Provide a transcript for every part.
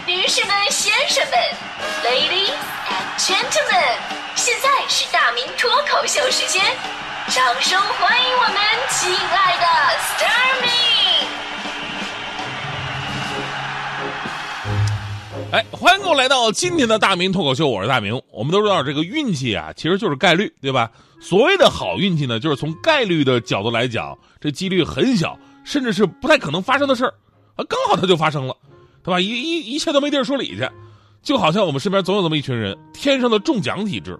女士们、先生们，Ladies and Gentlemen，现在是大明脱口秀时间，掌声欢迎我们亲爱的 s t a r m y 哎，欢迎各位来到今天的大明脱口秀，我是大明。我们都知道，这个运气啊，其实就是概率，对吧？所谓的好运气呢，就是从概率的角度来讲，这几率很小，甚至是不太可能发生的事儿，啊，刚好它就发生了。对吧？一一一切都没地儿说理去，就好像我们身边总有这么一群人，天生的中奖体质，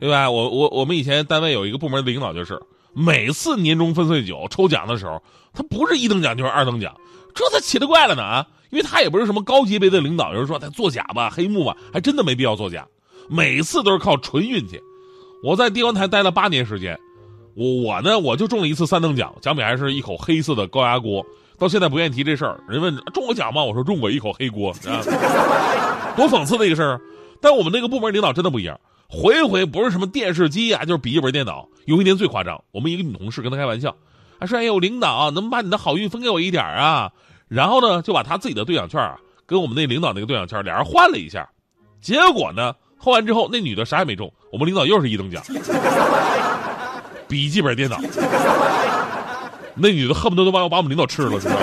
对吧？我我我们以前单位有一个部门的领导，就是每次年终分岁酒抽奖的时候，他不是一等奖就是二等奖，这才奇了怪了呢啊！因为他也不是什么高级别的领导，有人说他作假吧、黑幕吧，还真的没必要作假，每次都是靠纯运气。我在地方台待了八年时间，我我呢我就中了一次三等奖，奖品还是一口黑色的高压锅。到现在不愿意提这事儿，人问中过奖吗？我说中过一口黑锅啊，多讽刺的一个事儿。但我们那个部门领导真的不一样，回回不是什么电视机啊，就是笔记本电脑。有一年最夸张，我们一个女同事跟他开玩笑，还说：“哎呦，领导能不能把你的好运分给我一点啊？”然后呢，就把他自己的兑奖券啊，跟我们那领导那个兑奖券俩人换了一下。结果呢，换完之后那女的啥也没中，我们领导又是一等奖，笔记本电脑。那女的恨不得都把我把我们领导吃了，知道吗？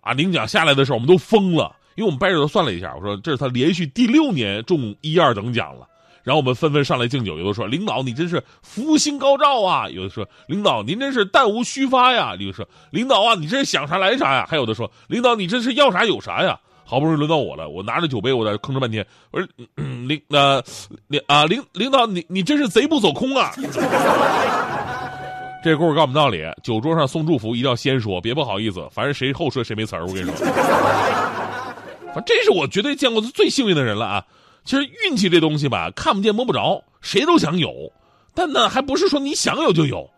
啊，领奖下来的时候，我们都疯了，因为我们掰着头算了一下，我说这是他连续第六年中一二等奖了。然后我们纷纷上来敬酒，有的说领导你真是福星高照啊，有的说领导您真是弹无虚发呀，有的说领导啊你这是想啥来啥呀，还有的说领导你这是要啥有啥呀。好不容易轮到我了，我拿着酒杯，我在吭哧半天，我说领呃领啊领领导你你真是贼不走空啊。这故事告诉我们道理：酒桌上送祝福一定要先说，别不好意思。反正谁后说谁没词儿。我跟你说，反正这是我绝对见过最幸运的人了啊！其实运气这东西吧，看不见摸不着，谁都想有，但呢，还不是说你想有就有。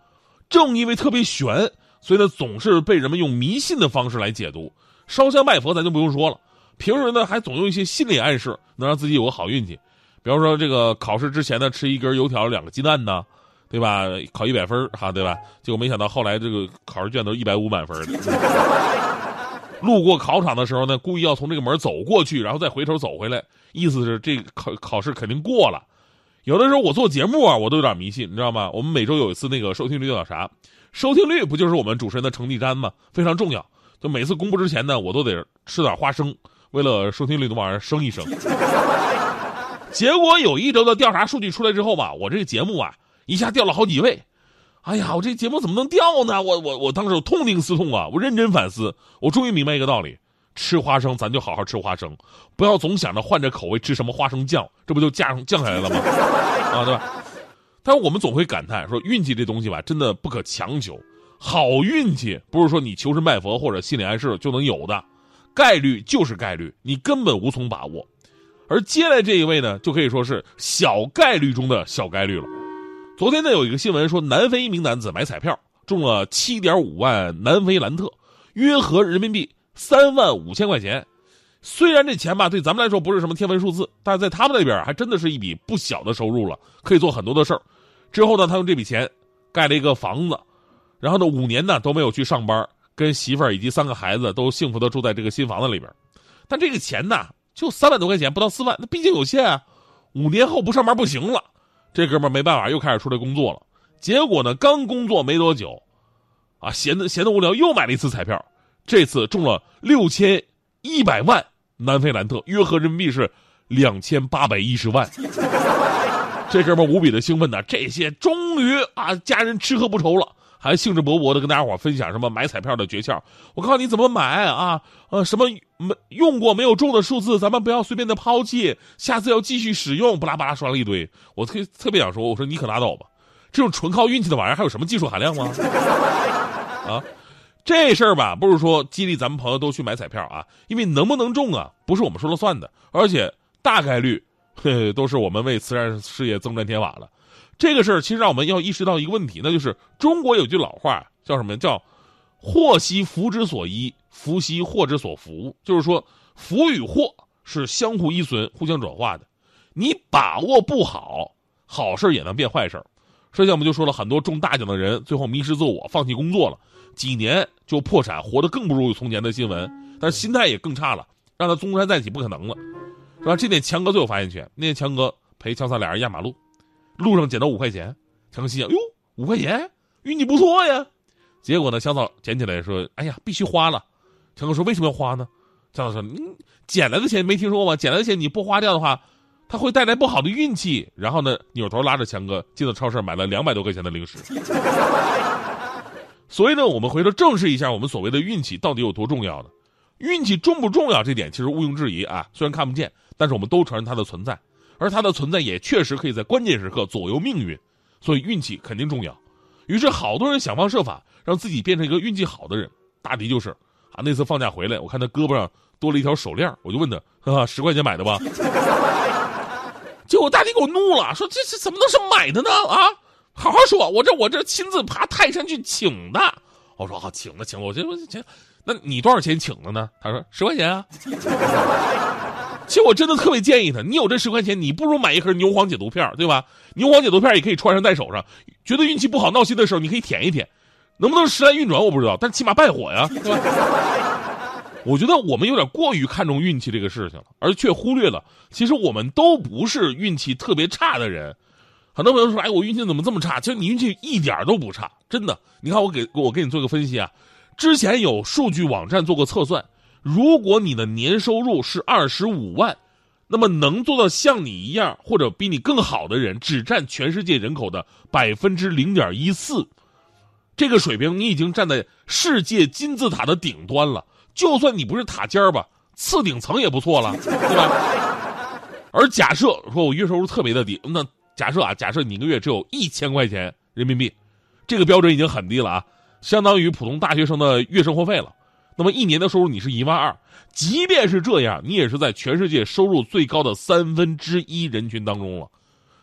正因为特别悬，所以呢，总是被人们用迷信的方式来解读。烧香拜佛咱就不用说了，平时呢还总用一些心理暗示，能让自己有个好运气。比方说，这个考试之前呢，吃一根油条，两个鸡蛋呢。对吧？考一百分哈，对吧？结果没想到后来这个考试卷都一百五满分路过考场的时候呢，故意要从这个门走过去，然后再回头走回来，意思是这考考试肯定过了。有的时候我做节目啊，我都有点迷信，你知道吗？我们每周有一次那个收听率调查，收听率不就是我们主持人的成绩单吗？非常重要。就每次公布之前呢，我都得吃点花生，为了收听率能往上升一升。结果有一周的调查数据出来之后吧，我这个节目啊。一下掉了好几位，哎呀，我这节目怎么能掉呢？我我我当时痛定思痛啊，我认真反思，我终于明白一个道理：吃花生咱就好好吃花生，不要总想着换着口味吃什么花生酱，这不就降降下来了吗？啊，对吧？但是我们总会感叹说，运气这东西吧，真的不可强求。好运气不是说你求神拜佛或者心理暗示就能有的，概率就是概率，你根本无从把握。而接下来这一位呢，就可以说是小概率中的小概率了。昨天呢，有一个新闻说，南非一名男子买彩票中了七点五万南非兰特，约合人民币三万五千块钱。虽然这钱吧，对咱们来说不是什么天文数字，但是在他们那边还真的是一笔不小的收入了，可以做很多的事儿。之后呢，他用这笔钱盖了一个房子，然后呢，五年呢都没有去上班，跟媳妇儿以及三个孩子都幸福的住在这个新房子里边。但这个钱呢，就三万多块钱，不到四万，那毕竟有限啊。五年后不上班不行了。这哥们没办法，又开始出来工作了。结果呢，刚工作没多久，啊，闲的闲的无聊，又买了一次彩票。这次中了六千一百万南非兰特，约合人民币是两千八百一十万。这哥们无比的兴奋呐，这些终于啊，家人吃喝不愁了。还兴致勃勃的跟大家伙分享什么买彩票的诀窍。我告诉你怎么买啊，呃，什么没用过没有中的数字，咱们不要随便的抛弃，下次要继续使用。巴拉巴拉说了一堆，我特特别想说，我说你可拉倒吧，这种纯靠运气的玩意儿还有什么技术含量吗？啊，这事儿吧，不是说激励咱们朋友都去买彩票啊，因为能不能中啊，不是我们说了算的，而且大概率，嘿都是我们为慈善事业增砖添瓦了。这个事儿其实让我们要意识到一个问题，那就是中国有句老话叫什么？叫“祸兮福之所依，福兮祸之所伏”。就是说，福与祸是相互依存、互相转化的。你把握不好，好事也能变坏事。之前我们就说了很多中大奖的人，最后迷失自我，放弃工作了，几年就破产，活得更不如从前的新闻。但是心态也更差了，让他东山再起不可能了，是吧？这点强哥最有发言权。那天强哥陪强三俩人压马路，路上捡到五块钱，强哥心想：哟，五块钱，运气不错呀。结果呢，强嫂捡起来说：“哎呀，必须花了。”强哥说：“为什么要花呢？”强嫂说：“你捡来的钱没听说过吗？捡来的钱你不花掉的话。”他会带来不好的运气，然后呢，扭头拉着强哥进了超市，买了两百多块钱的零食。所以呢，我们回头正视一下我们所谓的运气到底有多重要呢？运气重不重要？这点其实毋庸置疑啊。虽然看不见，但是我们都承认它的存在，而他的存在也确实可以在关键时刻左右命运。所以运气肯定重要。于是好多人想方设法让自己变成一个运气好的人。大迪就是啊，那次放假回来，我看他胳膊上多了一条手链，我就问他：“哈哈，十块钱买的吧？” 结果大迪给我怒了，说这是怎么能是买的呢？啊，好好说，我这我这亲自爬泰山去请的。我说好，请的请，我这我请，那你多少钱请的呢？他说十块钱啊。其实我真的特别建议他，你有这十块钱，你不如买一盒牛黄解毒片，对吧？牛黄解毒片也可以穿上戴手上，觉得运气不好闹心的时候，你可以舔一舔，能不能时来运转我不知道，但起码败火呀，对吧？我觉得我们有点过于看重运气这个事情了，而却忽略了，其实我们都不是运气特别差的人。很多朋友说：“哎，我运气怎么这么差？”其实你运气一点都不差，真的。你看，我给我给你做个分析啊。之前有数据网站做过测算，如果你的年收入是二十五万，那么能做到像你一样或者比你更好的人，只占全世界人口的百分之零点一四。这个水平，你已经站在世界金字塔的顶端了。就算你不是塔尖儿吧，次顶层也不错了，对吧？而假设说我月收入特别的低，那假设啊，假设你一个月只有一千块钱人民币，这个标准已经很低了啊，相当于普通大学生的月生活费了。那么一年的收入你是一万二，即便是这样，你也是在全世界收入最高的三分之一人群当中了。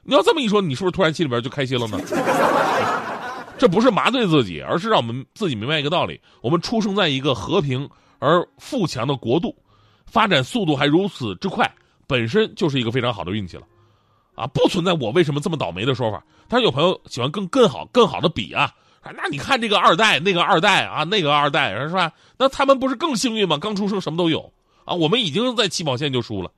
你要这么一说，你是不是突然心里边就开心了呢？这不是麻醉自己，而是让我们自己明白一个道理：我们出生在一个和平。而富强的国度，发展速度还如此之快，本身就是一个非常好的运气了，啊，不存在我为什么这么倒霉的说法。但是有朋友喜欢更更好、更好的比啊，那你看这个二代，那个二代啊，那个二代是吧？那他们不是更幸运吗？刚出生什么都有啊，我们已经在起跑线就输了，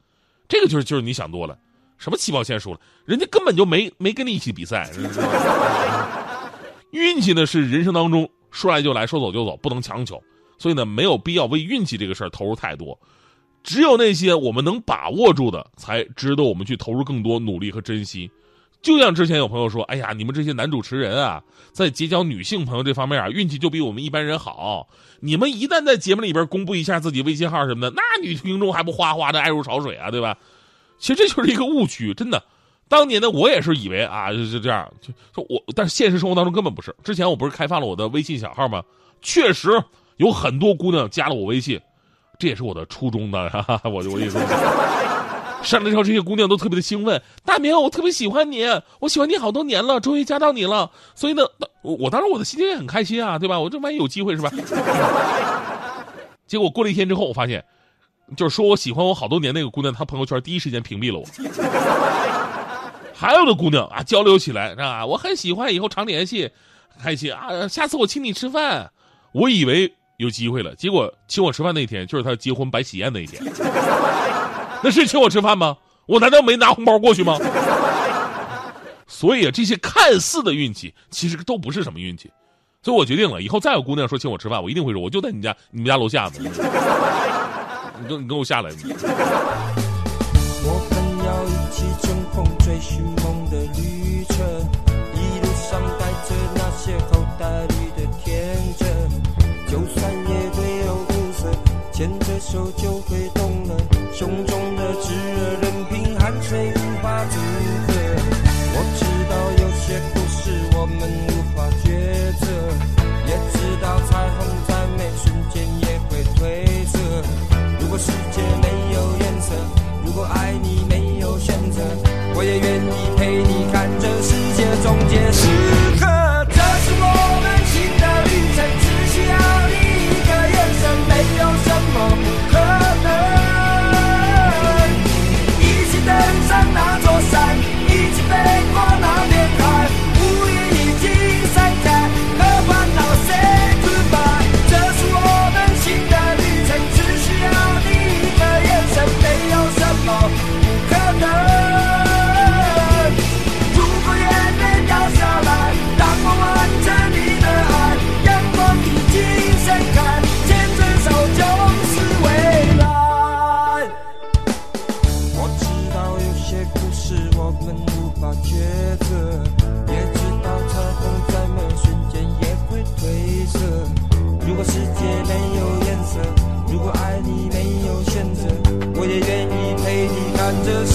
这个就是就是你想多了，什么起跑线输了，人家根本就没没跟你一起比赛。运气呢是人生当中说来就来说走就走，不能强求。所以呢，没有必要为运气这个事儿投入太多，只有那些我们能把握住的，才值得我们去投入更多努力和珍惜。就像之前有朋友说：“哎呀，你们这些男主持人啊，在结交女性朋友这方面啊，运气就比我们一般人好。你们一旦在节目里边公布一下自己微信号什么的，那女听众还不哗哗的爱如潮水啊，对吧？其实这就是一个误区，真的。当年呢，我也是以为啊，就这样，就说我，但是现实生活当中根本不是。之前我不是开放了我的微信小号吗？确实。有很多姑娘加了我微信，这也是我的初衷的。我就我意思，上来之后，这些姑娘都特别的兴奋。大明，我特别喜欢你，我喜欢你好多年了，终于加到你了。所以呢，我我当时我的心情也很开心啊，对吧？我这万一有机会是吧？结果过了一天之后，我发现，就是说我喜欢我好多年那个姑娘，她朋友圈第一时间屏蔽了我。还有的姑娘啊，交流起来是吧？我很喜欢，以后常联系，开心啊！下次我请你吃饭。我以为有机会了，结果请我吃饭那天就是她结婚摆喜宴那一天。那是请我吃饭吗？我难道没拿红包过去吗？所以啊，这些看似的运气，其实都不是什么运气。所以我决定了，以后再有姑娘说请我吃饭，我一定会说，我就在你家，你们家楼下呢。你跟你跟我下来。我们要一起乘风追寻梦的旅程，一路上带着那些后代里的天真。就算，牵着手就会动了。胸中的炙热，任凭汗水无法阻隔。我知道有些故事我们无法抉择，也知道彩虹再美，瞬间也会褪色。如果世界没有颜色，如果爱你没有选择，我也愿意陪你看这世界终结时刻。看着